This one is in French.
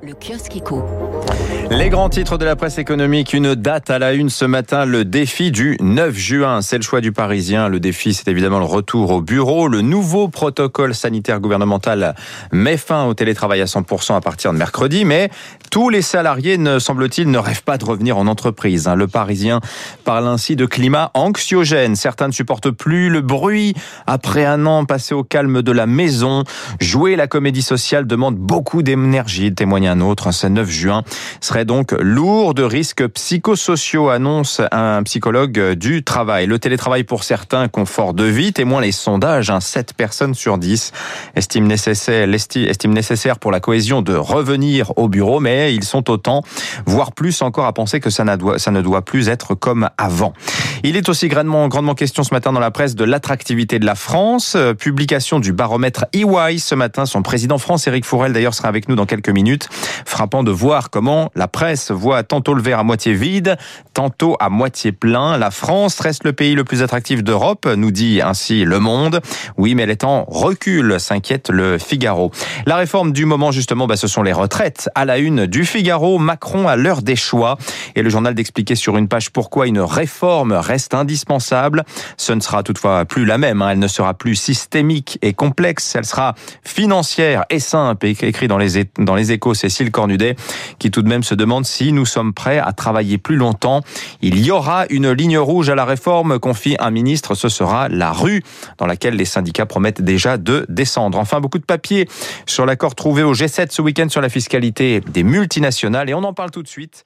Le kiosque. Les grands titres de la presse économique, une date à la une ce matin, le défi du 9 juin. C'est le choix du Parisien. Le défi, c'est évidemment le retour au bureau. Le nouveau protocole sanitaire gouvernemental met fin au télétravail à 100% à partir de mercredi, mais tous les salariés, ne semble-t-il, ne rêvent pas de revenir en entreprise. Le Parisien parle ainsi de climat anxiogène. Certains ne supportent plus le bruit après un an passé au calme de la maison. Jouer la comédie sociale demande beaucoup d'énergie, témoignage un autre. Ce 9 juin serait donc lourd de risques psychosociaux, annonce un psychologue du travail. Le télétravail pour certains, confort de vie, témoin les sondages, 7 personnes sur 10 estiment nécessaire, estiment nécessaire pour la cohésion de revenir au bureau, mais ils sont autant, voire plus encore à penser que ça ne doit plus être comme avant. Il est aussi grandement, question ce matin dans la presse de l'attractivité de la France. Publication du baromètre EY ce matin. Son président France, Éric Fourel, d'ailleurs, sera avec nous dans quelques minutes. Frappant de voir comment la presse voit tantôt le verre à moitié vide, tantôt à moitié plein. La France reste le pays le plus attractif d'Europe, nous dit ainsi Le Monde. Oui, mais elle est en recul, s'inquiète le Figaro. La réforme du moment, justement, bah, ce sont les retraites. À la une du Figaro, Macron à l'heure des choix. Et le journal d'expliquer sur une page pourquoi une réforme reste indispensable. Ce ne sera toutefois plus la même. Hein. Elle ne sera plus systémique et complexe. Elle sera financière et simple. Écrit dans les, dans les échos, Cécile Cornudet, qui tout de même se demande si nous sommes prêts à travailler plus longtemps. Il y aura une ligne rouge à la réforme, confie un ministre. Ce sera la rue dans laquelle les syndicats promettent déjà de descendre. Enfin, beaucoup de papiers sur l'accord trouvé au G7 ce week-end sur la fiscalité des multinationales. Et on en parle tout de suite